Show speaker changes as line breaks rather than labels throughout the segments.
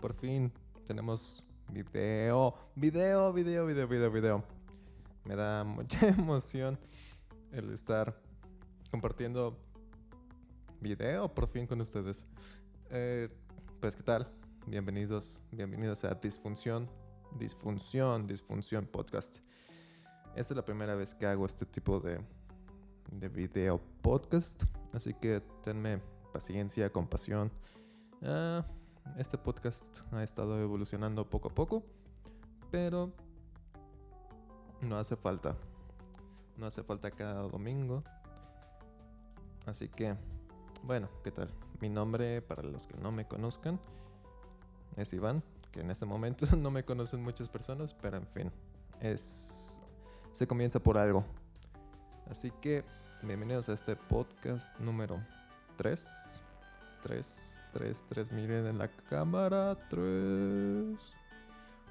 Por fin tenemos video, video, video, video, video, video. Me da mucha emoción el estar compartiendo video por fin con ustedes. Eh, pues, ¿qué tal? Bienvenidos, bienvenidos a Disfunción, Disfunción, Disfunción Podcast. Esta es la primera vez que hago este tipo de, de video podcast, así que tenme paciencia, compasión. Ah, este podcast ha estado evolucionando poco a poco, pero no hace falta. No hace falta cada domingo. Así que, bueno, ¿qué tal? Mi nombre, para los que no me conozcan, es Iván, que en este momento no me conocen muchas personas, pero en fin, es se comienza por algo. Así que bienvenidos a este podcast número 3. 3, 3, 3, miren en la cámara. 3.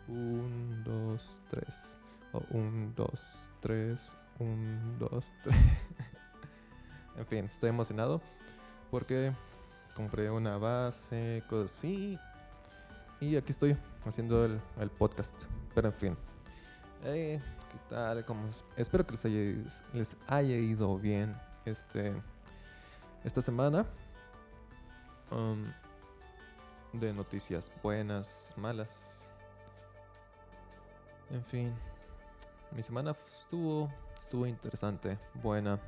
1, 2, 3. 1, 2, 3. 1, 2, 3. En fin, estoy emocionado porque compré una base, cosas así. Y aquí estoy haciendo el, el podcast. Pero en fin. Eh, ¿Qué tal? ¿Cómo es? Espero que les haya, les haya ido bien este, esta semana. Um, de noticias buenas, malas. En fin. Mi semana estuvo, estuvo interesante, buena.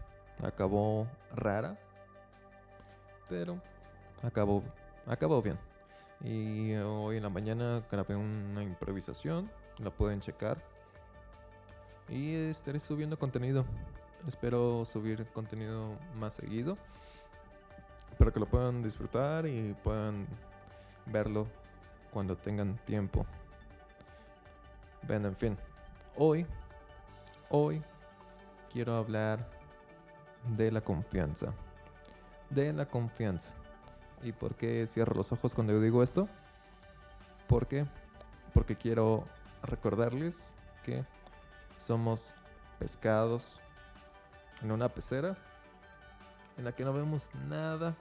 Acabó rara. Pero acabó, acabó bien. Y hoy en la mañana grabé una improvisación. La pueden checar. Y estaré subiendo contenido. Espero subir contenido más seguido. Para que lo puedan disfrutar y puedan verlo cuando tengan tiempo. Ven, en fin. Hoy, hoy quiero hablar de la confianza. De la confianza. ¿Y por qué cierro los ojos cuando yo digo esto? ¿Por qué? Porque quiero recordarles que somos pescados en una pecera en la que no vemos nada.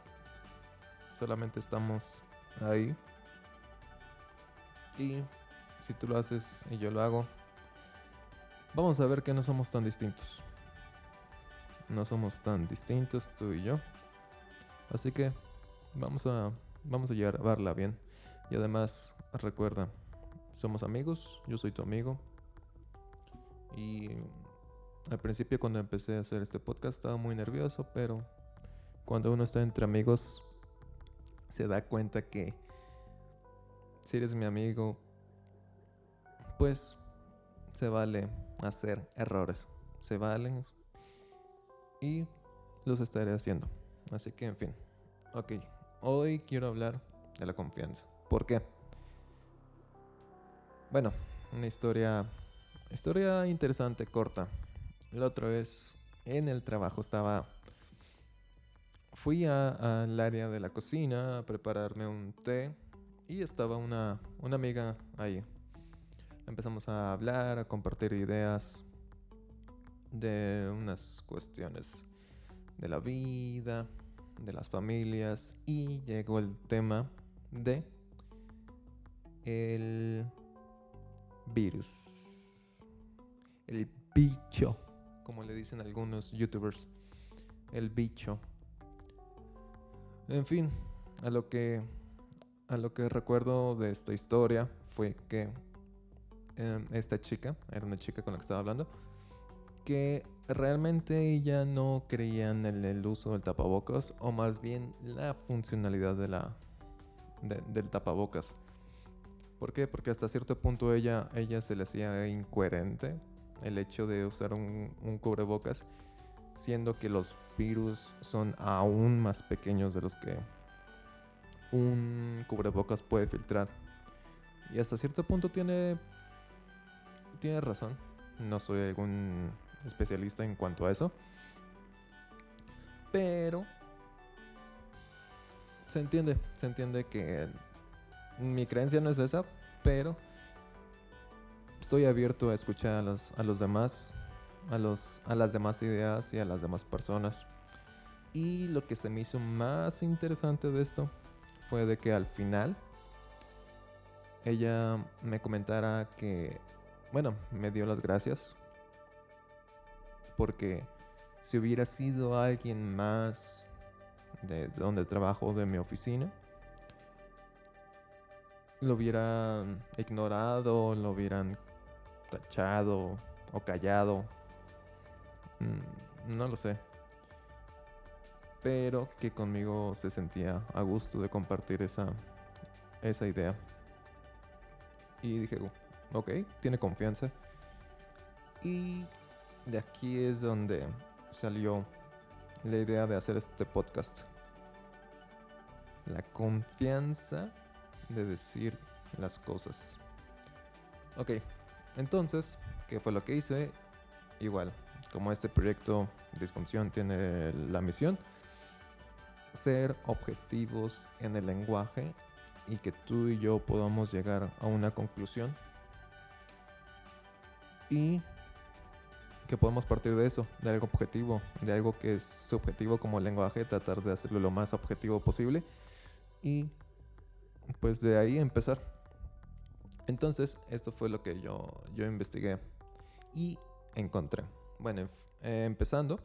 Solamente estamos ahí. Y si tú lo haces y yo lo hago, vamos a ver que no somos tan distintos. No somos tan distintos tú y yo. Así que vamos a vamos a llevarla bien. Y además, recuerda, somos amigos, yo soy tu amigo. Y al principio cuando empecé a hacer este podcast estaba muy nervioso, pero cuando uno está entre amigos se da cuenta que si eres mi amigo, pues se vale hacer errores. Se valen y los estaré haciendo. Así que, en fin. Ok, hoy quiero hablar de la confianza. ¿Por qué? Bueno, una historia, historia interesante, corta. La otra vez en el trabajo estaba, fui al área de la cocina a prepararme un té y estaba una, una amiga ahí. Empezamos a hablar, a compartir ideas de unas cuestiones de la vida, de las familias y llegó el tema de el virus. El bicho, como le dicen algunos youtubers. El bicho. En fin, a lo que a lo que recuerdo de esta historia fue que eh, esta chica, era una chica con la que estaba hablando, que realmente ella no creía en el, uso del tapabocas o más bien la funcionalidad de la, del tapabocas. ¿Por qué? Porque hasta cierto punto ella, ella se le hacía incoherente el hecho de usar un, cubrebocas, siendo que los virus son aún más pequeños de los que un cubrebocas puede filtrar. Y hasta cierto punto tiene, tiene razón. No soy algún especialista en cuanto a eso. Pero se entiende, se entiende que mi creencia no es esa, pero estoy abierto a escuchar a los, a los demás, a, los, a las demás ideas y a las demás personas. Y lo que se me hizo más interesante de esto fue de que al final ella me comentara que, bueno, me dio las gracias porque si hubiera sido alguien más de donde trabajo, de mi oficina, lo hubieran ignorado, lo hubieran tachado o callado. Mm, no lo sé. Pero que conmigo se sentía a gusto de compartir esa, esa idea. Y dije, ok, tiene confianza. Y de aquí es donde salió la idea de hacer este podcast. La confianza de decir las cosas. Ok, entonces, ¿qué fue lo que hice? Igual, como este proyecto Disfunción tiene la misión, ser objetivos en el lenguaje y que tú y yo podamos llegar a una conclusión. Y que podemos partir de eso, de algo objetivo, de algo que es subjetivo como el lenguaje, tratar de hacerlo lo más objetivo posible y pues de ahí empezar. Entonces, esto fue lo que yo, yo investigué y encontré. Bueno, eh, empezando,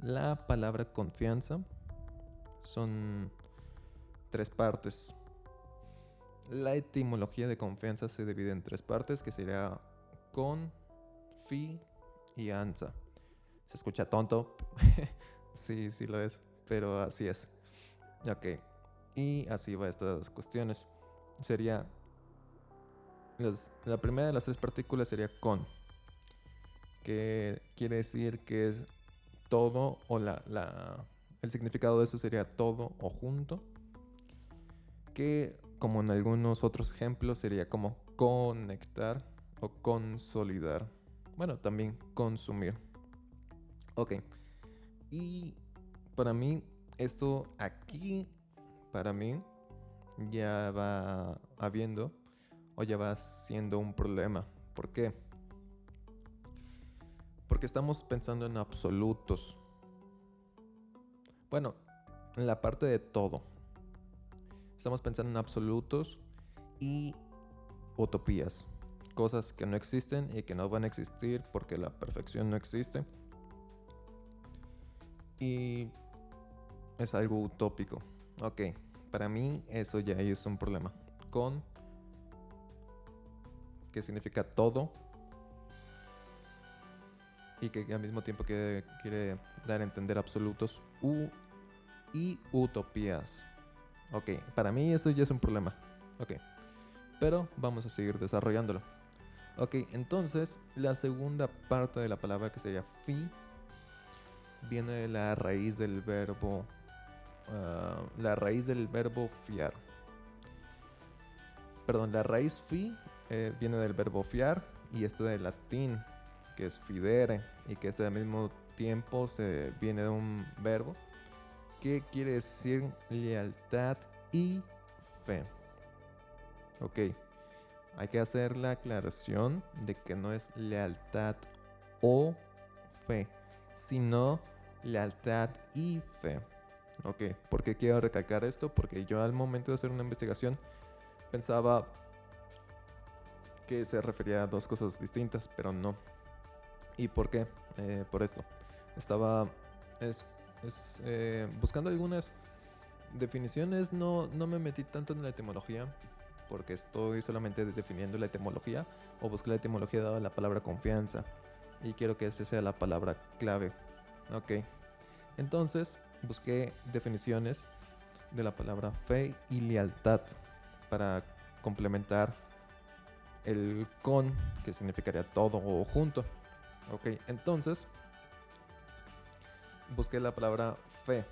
la palabra confianza son tres partes. La etimología de confianza se divide en tres partes, que sería con, fi y ansa. Se escucha tonto. sí, sí lo es, pero así es. Ok. Y así va estas cuestiones. Sería... la primera de las tres partículas sería con. Que quiere decir que es todo o la, la, el significado de eso sería todo o junto. Que como en algunos otros ejemplos sería como conectar o consolidar. Bueno, también consumir. Ok. Y para mí, esto aquí, para mí, ya va habiendo o ya va siendo un problema. ¿Por qué? Porque estamos pensando en absolutos. Bueno, en la parte de todo. Estamos pensando en absolutos y utopías cosas que no existen y que no van a existir porque la perfección no existe. Y es algo utópico. Ok, para mí eso ya es un problema. Con, que significa todo, y que al mismo tiempo quiere, quiere dar a entender absolutos u, y utopías. Ok, para mí eso ya es un problema. Ok, pero vamos a seguir desarrollándolo. Ok, entonces la segunda parte de la palabra que sería fi viene de la raíz del verbo, ah, la raíz del verbo fiar. Perdón, la raíz fi eh, viene del verbo fiar y este del latín que es fidere y que este al mismo tiempo se viene de un verbo que quiere decir lealtad y fe. Ok. Hay que hacer la aclaración de que no es lealtad o fe, sino lealtad y fe. Ok, ¿por qué quiero recalcar esto? Porque yo al momento de hacer una investigación pensaba que se refería a dos cosas distintas, pero no. ¿Y por qué? Eh, por esto. Estaba es, eh, buscando algunas definiciones, no, no me metí tanto en la etimología, porque estoy solamente definiendo la etimología o busqué la etimología dada la palabra confianza y quiero que esa sea la palabra clave. Ok. Entonces busqué definiciones de la palabra fe y lealtad para complementar el con, que significaría todo junto. Ok, entonces busqué la palabra fe.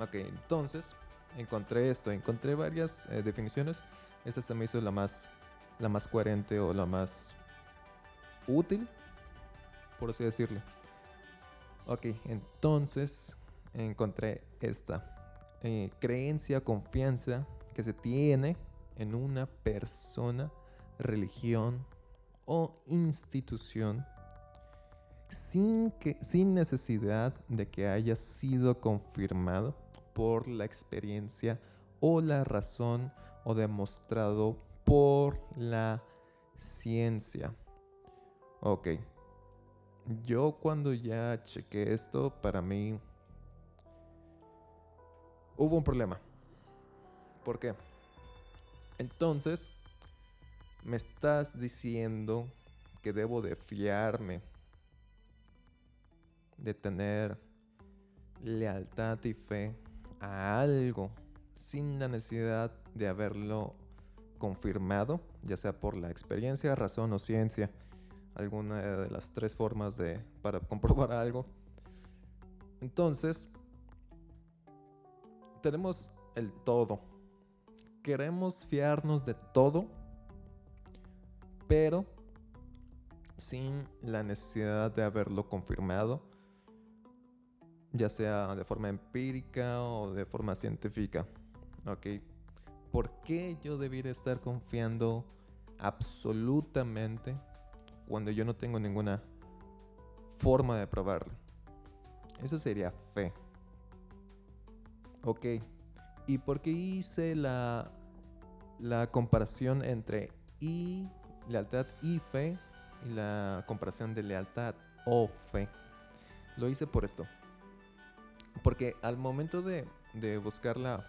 Ok, entonces encontré esto, encontré varias eh, definiciones esta se me hizo la más, la más coherente o la más útil, por así decirlo. Ok, entonces encontré esta. Eh, creencia, confianza que se tiene en una persona, religión o institución sin, que, sin necesidad de que haya sido confirmado por la experiencia o la razón o demostrado por la ciencia. Ok. Yo cuando ya chequé esto, para mí hubo un problema. ¿Por qué? Entonces, me estás diciendo que debo de fiarme, de tener lealtad y fe a algo sin la necesidad de haberlo confirmado, ya sea por la experiencia, razón o ciencia, alguna de las tres formas de para comprobar algo. Entonces, tenemos el todo. Queremos fiarnos de todo, pero sin la necesidad de haberlo confirmado, ya sea de forma empírica o de forma científica. ¿Ok? ¿Por qué yo debería estar confiando absolutamente cuando yo no tengo ninguna forma de probarlo? Eso sería fe. Ok. ¿Y por qué hice la comparación entre y lealtad y fe y la comparación de lealtad o fe? Lo hice por esto. Porque al momento de, de buscar la,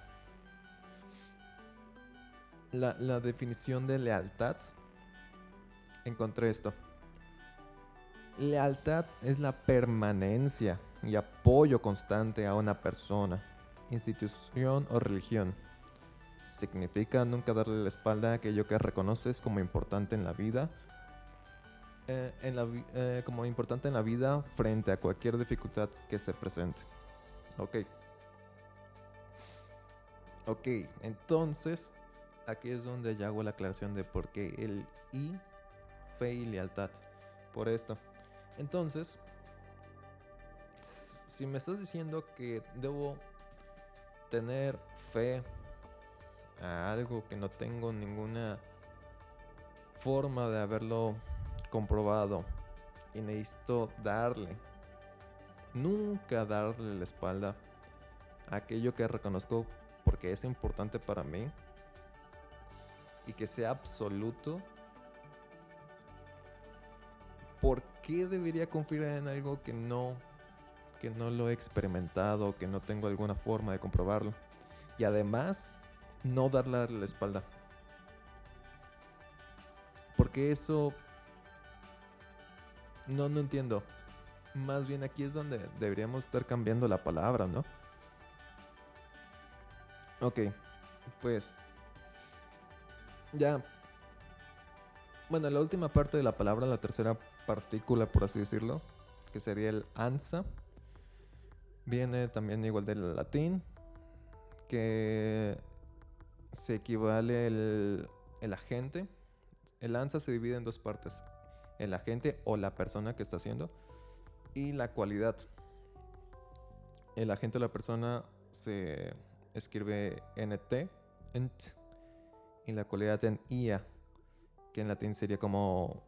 la, la definición de lealtad, encontré esto. Lealtad es la permanencia y apoyo constante a una persona institución o religión. Significa nunca darle la espalda a aquello que reconoces como importante en la vida, eh, eh, como importante en la vida frente a cualquier dificultad que se presente. Ok. Ok, entonces aquí es donde ya hago la aclaración de por qué el I, fe y lealtad. Por esto. Entonces, si me estás diciendo que debo tener fe a algo que no tengo ninguna forma de haberlo comprobado y necesito darle, nunca darle la espalda a aquello que reconozco porque es importante para mí y que sea absoluto. ¿Por qué debería confiar en algo que no que no lo he experimentado, que no tengo alguna forma de comprobarlo. Y además, no darle la espalda. Porque eso... No, no entiendo. Más bien aquí es donde deberíamos estar cambiando la palabra, ¿no? Ok, pues... Ya. Bueno, la última parte de la palabra, la tercera partícula, por así decirlo, que sería el ansa Viene también igual del latín, que se equivale el, el agente. El ANSA se divide en dos partes. El agente o la persona que está haciendo y la cualidad. El agente o la persona se escribe NT, ent, y la cualidad en IA, que en latín sería como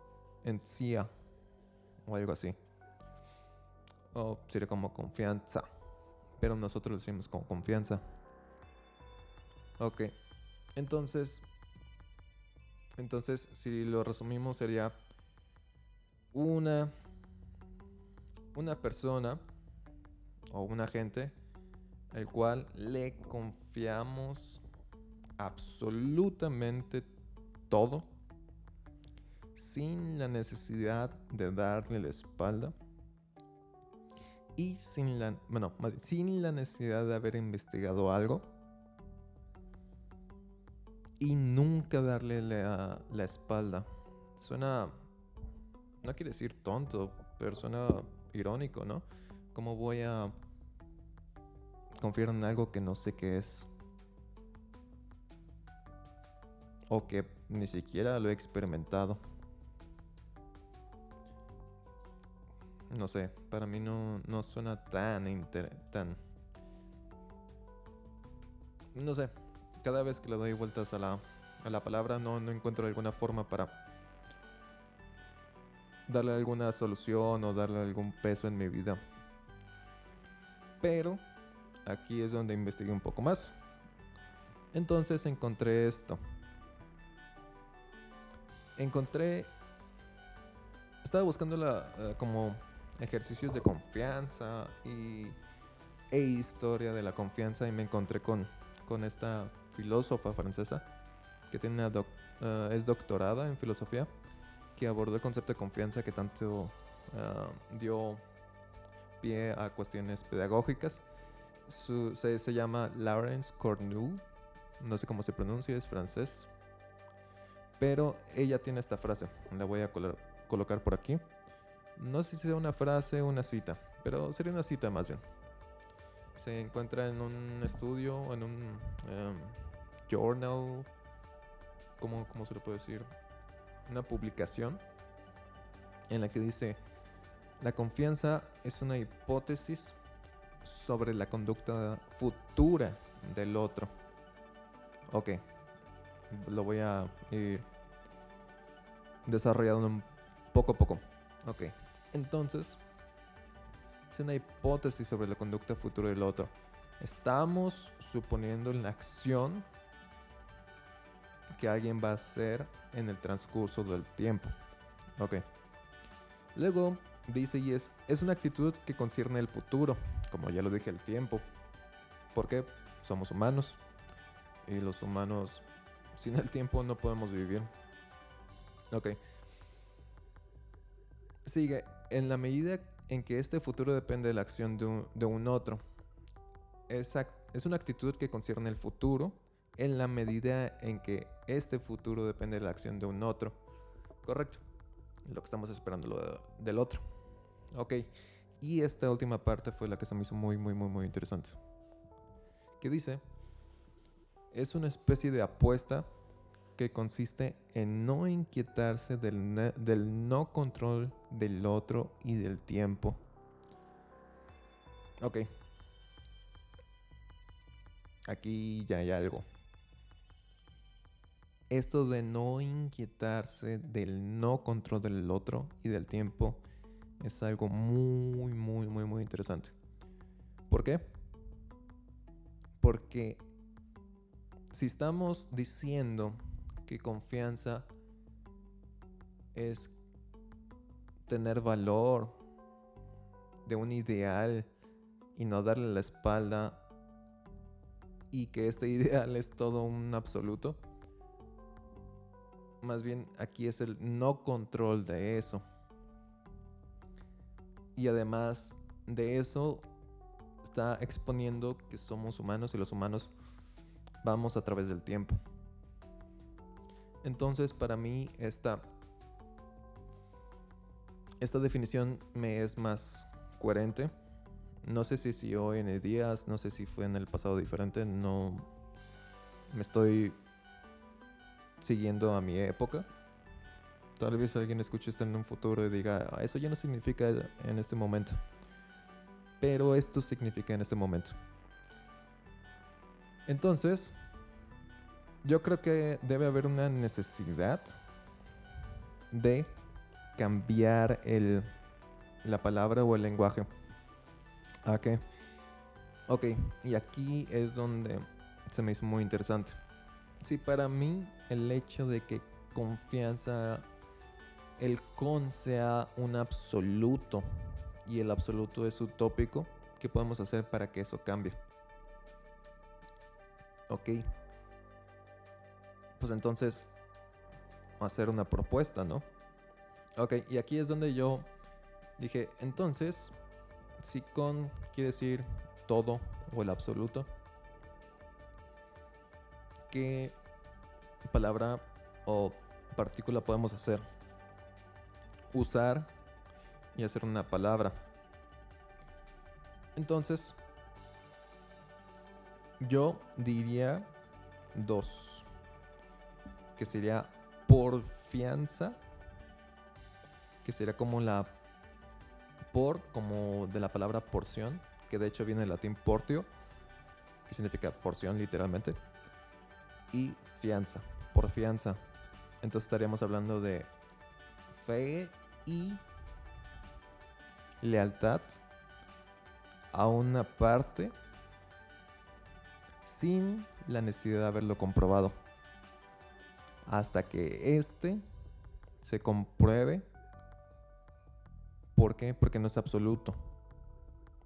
encia o algo así o sería como confianza. Pero nosotros lo decimos como confianza. Ok. Entonces, entonces si lo resumimos sería una una persona o un agente al cual le confiamos absolutamente todo sin la necesidad de darle la espalda y sin la, bueno, sin la necesidad de haber investigado algo y nunca darle la, la espalda. Suena, no quiere decir tonto, pero suena irónico, ¿no? ¿Cómo voy a confiar en algo que no sé qué es? O que ni siquiera lo he experimentado. no sé, para mí no, no suena tan, tan... No sé, cada vez que le doy vueltas a la, a la palabra no, no encuentro alguna forma para darle alguna solución o darle algún peso en mi vida. Pero aquí es donde investigué un poco más. Entonces encontré esto. Encontré... Estaba buscando la, eh, como ejercicios de confianza y, e historia de la confianza y me encontré con, con esta filósofa francesa que tiene eh, es doctorada en filosofía que abordó el concepto de confianza que tanto eh, dio pie a cuestiones pedagógicas. se, se, llama Laurence Cornu, no sé cómo se pronuncia, es francés. Pero ella tiene esta frase, la voy a colocar por aquí. No sé si sea una frase o una cita, pero sería una cita más bien. Se encuentra en un estudio, en un em, journal, ¿cómo, ¿cómo se le puede decir? Una publicación en la que dice, la confianza es una hipótesis sobre la conducta futura del otro. Ok, lo voy a ir desarrollando poco a poco. Ok, entonces, es una hipótesis sobre la conducta futura del otro. Estamos suponiendo la acción que alguien va a hacer en el transcurso del tiempo. Ok. Luego dice, y es, es una actitud que concierne el futuro, como ya lo dije, el tiempo. Porque somos humanos. Y los humanos, sin el tiempo no podemos vivir. Ok. Sigue, en la medida en que este futuro depende de la acción de un, otro. Es, es una actitud que concierne el futuro en la medida en que este futuro depende de la acción de un otro. Correcto. Lo que estamos esperando lo del otro. Ok. Y esta última parte fue la que se me hizo muy, muy, muy, muy interesante. Que dice, es una especie de apuesta que consiste en no inquietarse del, del no control del otro y del tiempo. Ok. Aquí ya hay algo. Esto de no inquietarse del no control del otro y del tiempo es algo muy, muy, muy, muy interesante. ¿Por qué? Porque si estamos diciendo que confianza es tener valor de un ideal y no darle la espalda y que este ideal es todo un absoluto. Más bien aquí es el no control de eso. Y además de eso está exponiendo que somos humanos y los humanos vamos a través del tiempo. Entonces, para mí, esta, esta definición me es más coherente. No sé si, si hoy en el día, no sé si fue en el pasado diferente, no me estoy siguiendo a mi época. Tal vez alguien escuche esto en un futuro y diga, ah, eso ya no significa en este momento. Pero esto significa en este momento. Entonces, yo creo que debe haber una necesidad de cambiar el, la palabra o el lenguaje. ¿A qué? Ok, y aquí es donde se me hizo muy interesante. Sí, para mí el hecho de que confianza, el con sea un absoluto y el absoluto es utópico, ¿qué podemos hacer para que eso cambie? Ok, pues entonces hacer una propuesta, ¿no? Ok, y aquí es donde yo dije, entonces, si con quiere decir todo o el absoluto, ¿qué palabra o partícula podemos hacer? Usar y hacer una palabra. Entonces, yo diría dos que sería porfianza, que sería como la por, como de la palabra porción, que de hecho viene del latín portio, que significa porción literalmente, y fianza, porfianza. Entonces estaríamos hablando de fe y lealtad a una parte sin la necesidad de haberlo comprobado. Hasta que éste se compruebe. ¿Por qué? Porque no es absoluto.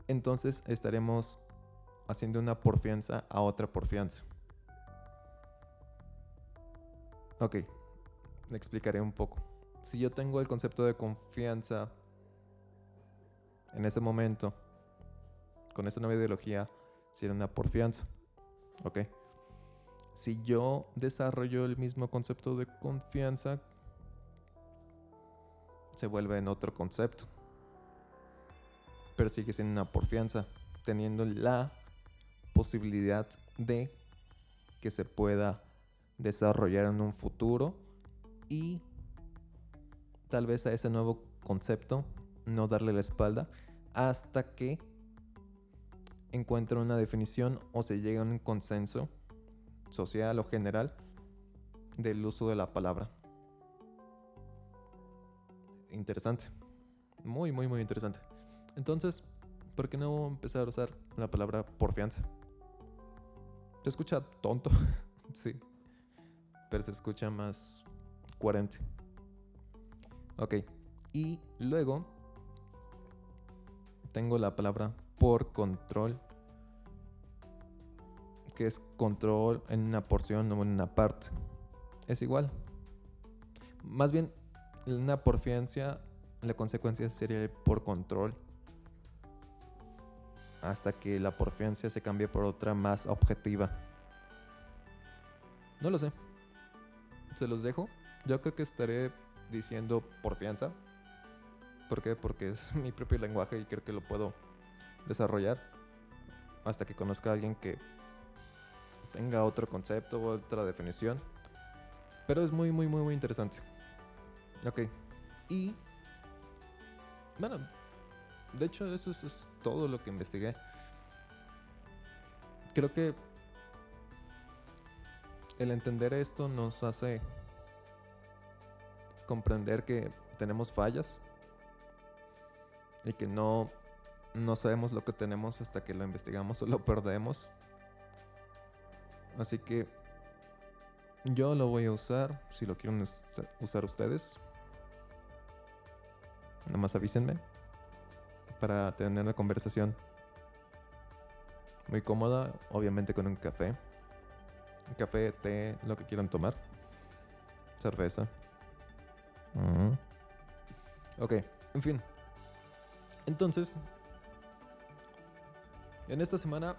Entonces estaremos haciendo una porfianza a otra porfianza. Ok, le explicaré un poco. Si yo tengo el concepto de confianza en ese momento, con esta nueva ideología, sería una porfianza. Ok. Si yo desarrollo el mismo concepto de confianza, se vuelve en otro concepto. Pero sigue siendo una porfianza, teniendo la posibilidad de que se pueda desarrollar en un futuro y tal vez a ese nuevo concepto no darle la espalda hasta que encuentre una definición o se llegue a un consenso social o general del uso de la palabra. Interesante. Muy, muy, muy interesante. Entonces, ¿por qué no empezar a usar la palabra porfianza? Se escucha tonto, sí, pero se escucha más coherente. Ok, y luego tengo la palabra por control, que es control en una porción o en una parte. Es igual. Más bien, una porfiancia, la consecuencia sería por control. Hasta que la porfiancia se cambie por otra más objetiva. No lo sé. Se los dejo. Yo creo que estaré diciendo porfianza. ¿Por qué? Porque es mi propio lenguaje y creo que lo puedo desarrollar hasta que conozca a alguien que tenga otro concepto o otra definición. Pero es muy, muy, muy, muy interesante. Ok. Y... Bueno, de hecho eso es, es todo lo que investigué. Creo que el entender esto nos hace comprender que tenemos fallas y que no no sabemos lo que tenemos hasta que lo investigamos o lo perdemos. Así que yo lo voy a usar si lo quieren usar ustedes. Nada más avísenme para tener una conversación muy cómoda, obviamente con un café. Café, té, lo que quieran tomar. Cerveza. Ok, en fin. Entonces, en esta semana,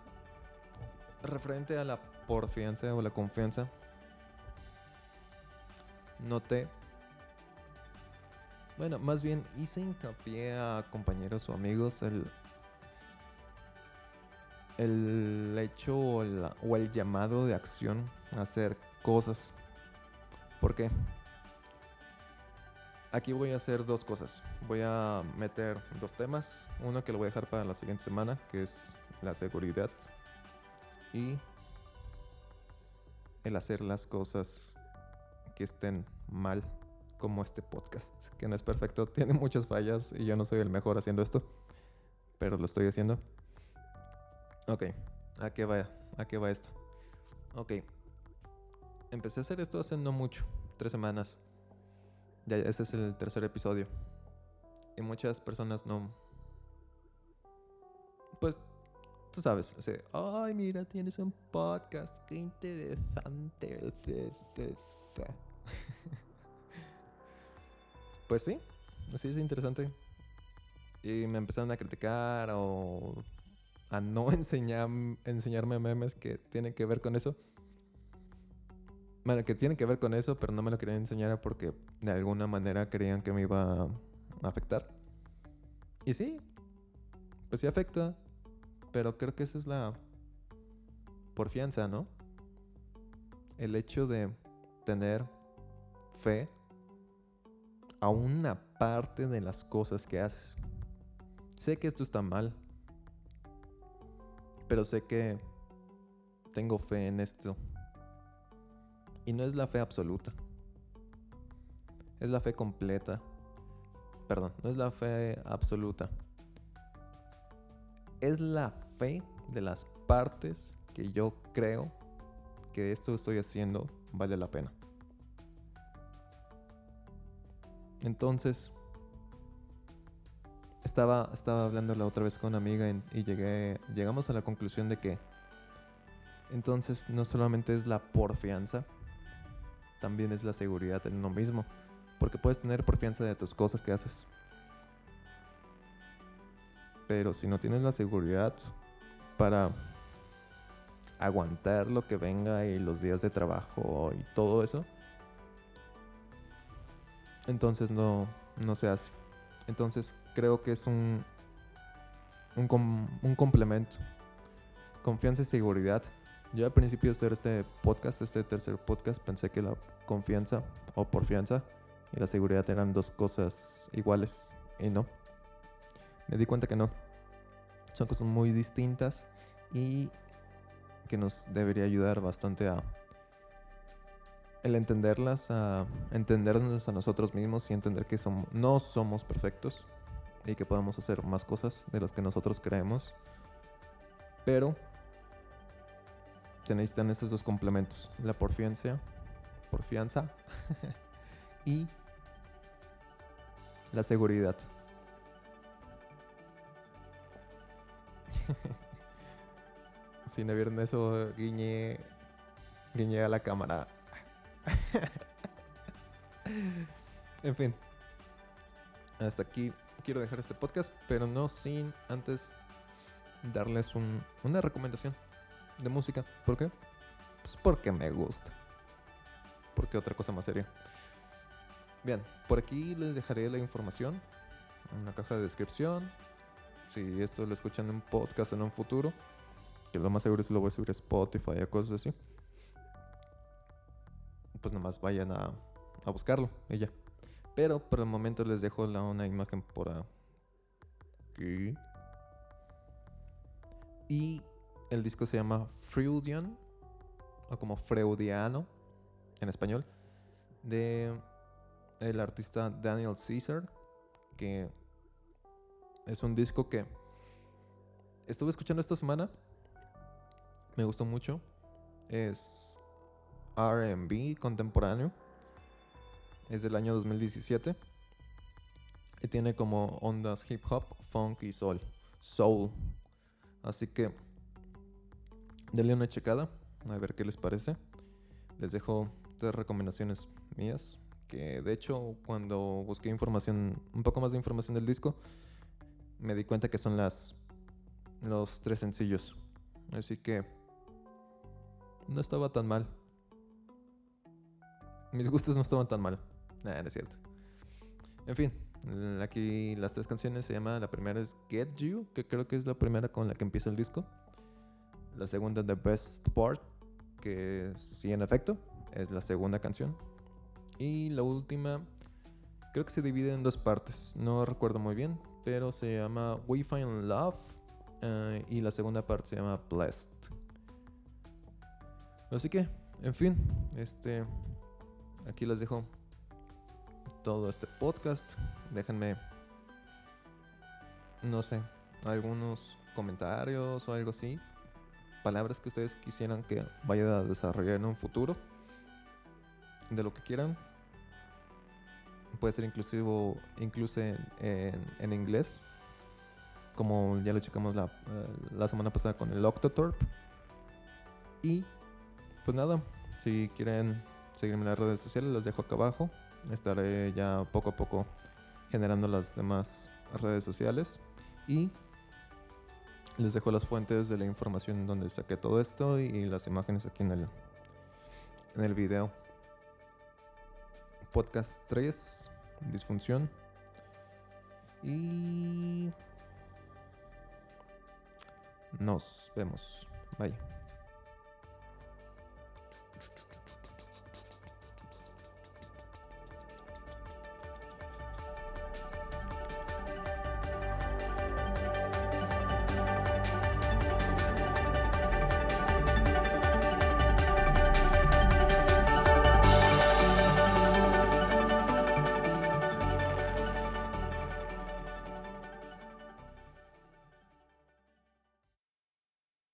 referente a la porfianza o la confianza, noté, bueno, más bien hice hincapié a compañeros o amigos el, el hecho o el, o el llamado de acción a hacer cosas. ¿Por qué? Aquí voy a hacer dos cosas. Voy a meter dos temas. Uno que lo voy a dejar para la siguiente semana, que es la seguridad y el hacer las cosas que estén mal, como este podcast, que no es perfecto, tiene muchas fallas y yo no soy el mejor haciendo esto, pero lo estoy haciendo. Ok, ¿a qué va? ¿A qué va esto? Ok, empecé a hacer esto hace no mucho, tres semanas. Ya, este es el tercer episodio. Y muchas personas no... Pues tú sabes, o ay, mira, tienes un podcast, qué interesante. pues sí, así es interesante. Y me empezaron a criticar o a no enseñar, enseñarme memes que tienen que ver con eso. Bueno, que tienen que ver con eso, pero no me lo querían enseñar porque de alguna manera creían que me iba a afectar. Y sí, pues sí afecta, pero creo que esa es la porfianza, ¿no? El hecho de tener fe a una parte de las cosas que haces. Sé que esto está mal, pero sé que tengo fe en esto. Y no es la fe absoluta, es la fe completa perdón, no es la fe absoluta. Es la fe de las partes que yo creo que esto que estoy haciendo vale la pena. Entonces, estaba, estaba hablando la otra vez con una amiga y llegué, llegamos a la conclusión de que entonces no solamente es la porfianza, también es la seguridad en uno mismo. Porque puedes tener porfianza de tus cosas que haces. Pero si no tienes la seguridad para aguantar lo que venga y los días de trabajo y todo eso, entonces no, no se hace. Entonces creo que es un, un, un complemento. Confianza y seguridad. Yo al principio de hacer este podcast, este tercer podcast, pensé que la confianza o porfianza y la seguridad eran dos cosas iguales y no. Me di cuenta que no. Son cosas muy distintas y que nos debería ayudar bastante a el entenderlas, a entendernos a nosotros mismos y entender que no somos perfectos y que podemos hacer más cosas de las que nosotros creemos. Pero se necesitan esos dos complementos, la porfianza, porfianza y la seguridad. Si no vieron eso, guiñé, guiñé a la cámara. en fin. Hasta aquí quiero dejar este podcast, pero no sin antes darles una recomendación de música. ¿Por qué? Pues porque me gusta. Porque otra cosa más seria. Bien, por aquí les dejaré la información en la caja de descripción. Si esto lo escuchan en un podcast en un futuro, que lo más seguro es que lo voy a subir a Spotify o cosas así pues nomás vayan a, a buscarlo y. Pero por el momento les dejo la, una imagen por aquí. Y el disco se llama Freudian, o como Freudiano en español, de el artista Daniel Caesar, que es un disco que estuve escuchando esta semana. Me gustó mucho. Es RB contemporáneo. Es del año 2017. Y tiene como ondas hip hop, funk y soul. Soul. Así que denle una checada. A ver qué les parece. Les dejo tres recomendaciones mías. Que de hecho cuando busqué información, un poco más de información del disco, me di cuenta que son las los tres sencillos. Así que no estaba tan mal mis gustos no estaban tan mal. Nada, es cierto. En fin, aquí las tres canciones se llama, la primera es Get You, que creo que es la primera con la que empieza el disco. La segunda The Best Part, que sí en efecto es la segunda canción. Y la última, creo que se divide en dos partes, no recuerdo muy bien, pero se llama We Find Love eh, y la segunda parte se llama Blessed. Así que, en fin, este aquí les dejo todo este podcast. Déjenme, no sé, algunos comentarios o algo así. Palabras que ustedes quisieran que vaya a desarrollar en un futuro. De lo que quieran. Puede ser inclusivo, incluso en, inglés. Como ya lo checamos la, eh, la semana pasada con el Octotorp. Y pues nada, si quieren seguirme en las redes sociales, las dejo acá abajo. Estaré ya poco a poco generando las demás redes sociales y les dejo las fuentes de la información donde saqué todo esto y las imágenes aquí en el en el video. Podcast 3, disfunción. Y nos vemos. Bye.